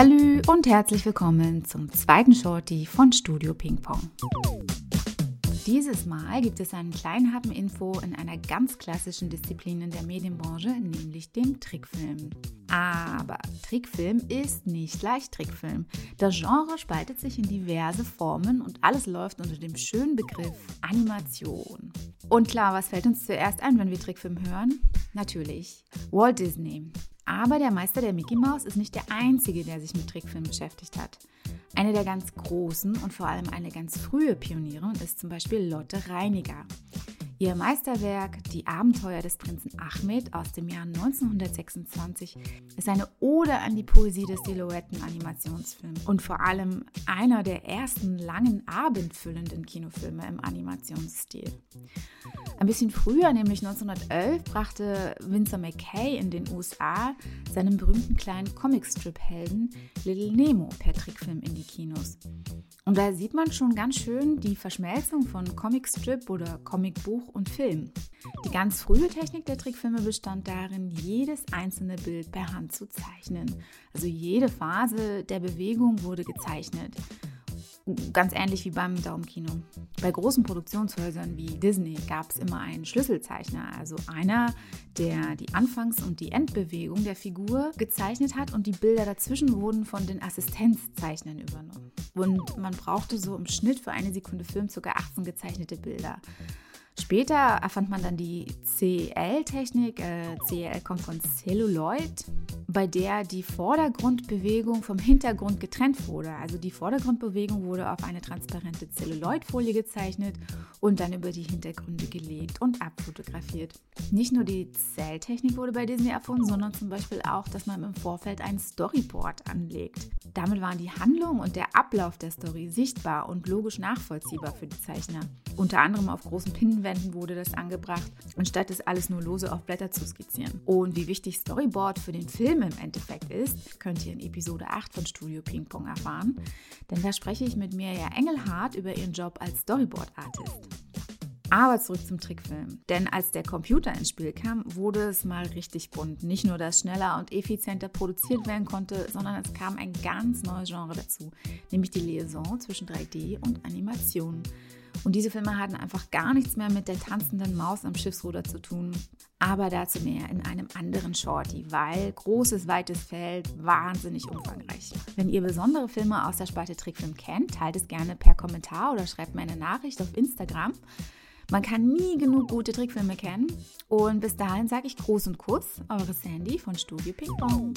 Salü und herzlich willkommen zum zweiten Shorty von Studio Ping Pong. Dieses Mal gibt es einen kleinen Happen-Info in einer ganz klassischen Disziplin in der Medienbranche, nämlich dem Trickfilm. Aber Trickfilm ist nicht gleich Trickfilm. Das Genre spaltet sich in diverse Formen und alles läuft unter dem schönen Begriff Animation. Und klar, was fällt uns zuerst ein, wenn wir Trickfilm hören? Natürlich Walt Disney. Aber der Meister der Mickey Mouse ist nicht der einzige, der sich mit Trickfilmen beschäftigt hat. Eine der ganz großen und vor allem eine ganz frühe Pionierin ist zum Beispiel Lotte Reiniger. Ihr Meisterwerk Die Abenteuer des Prinzen Ahmed aus dem Jahr 1926 ist eine Ode an die Poesie des Silhouetten-Animationsfilms und vor allem einer der ersten langen abendfüllenden Kinofilme im Animationsstil. Ein bisschen früher, nämlich 1911, brachte Winsor McKay in den USA seinen berühmten kleinen Comicstrip-Helden Little Nemo per Trickfilm in die Kinos. Und da sieht man schon ganz schön die Verschmelzung von Comicstrip oder Comicbuch und Film. Die ganz frühe Technik der Trickfilme bestand darin, jedes einzelne Bild per Hand zu zeichnen. Also jede Phase der Bewegung wurde gezeichnet. Ganz ähnlich wie beim Daumenkino. Bei großen Produktionshäusern wie Disney gab es immer einen Schlüsselzeichner, also einer, der die Anfangs- und die Endbewegung der Figur gezeichnet hat und die Bilder dazwischen wurden von den Assistenzzeichnern übernommen. Und man brauchte so im Schnitt für eine Sekunde Film ca. 18 gezeichnete Bilder. Später erfand man dann die CL-Technik. Äh, CL kommt von Celluloid bei der die Vordergrundbewegung vom Hintergrund getrennt wurde. Also die Vordergrundbewegung wurde auf eine transparente Zelluloidfolie gezeichnet und dann über die Hintergründe gelegt und abfotografiert. Nicht nur die Zelltechnik wurde bei Disney erfunden, sondern zum Beispiel auch, dass man im Vorfeld ein Storyboard anlegt. Damit waren die Handlung und der Ablauf der Story sichtbar und logisch nachvollziehbar für die Zeichner. Unter anderem auf großen Pinnenwänden wurde das angebracht, anstatt es alles nur lose auf Blätter zu skizzieren. Und wie wichtig Storyboard für den Film Film im Endeffekt ist, könnt ihr in Episode 8 von Studio Ping Pong erfahren. Denn da spreche ich mit Mirja Engelhardt über ihren Job als Storyboard-Artist. Aber zurück zum Trickfilm. Denn als der Computer ins Spiel kam, wurde es mal richtig bunt. Nicht nur, dass schneller und effizienter produziert werden konnte, sondern es kam ein ganz neues Genre dazu, nämlich die Liaison zwischen 3D und Animation. Und diese Filme hatten einfach gar nichts mehr mit der tanzenden Maus am Schiffsruder zu tun. Aber dazu mehr in einem anderen Shorty, weil großes, weites Feld, wahnsinnig umfangreich. Wenn ihr besondere Filme aus der Spalte Trickfilm kennt, teilt es gerne per Kommentar oder schreibt mir eine Nachricht auf Instagram. Man kann nie genug gute Trickfilme kennen. Und bis dahin sage ich Groß und Kuss, eure Sandy von Studio Ping Pong.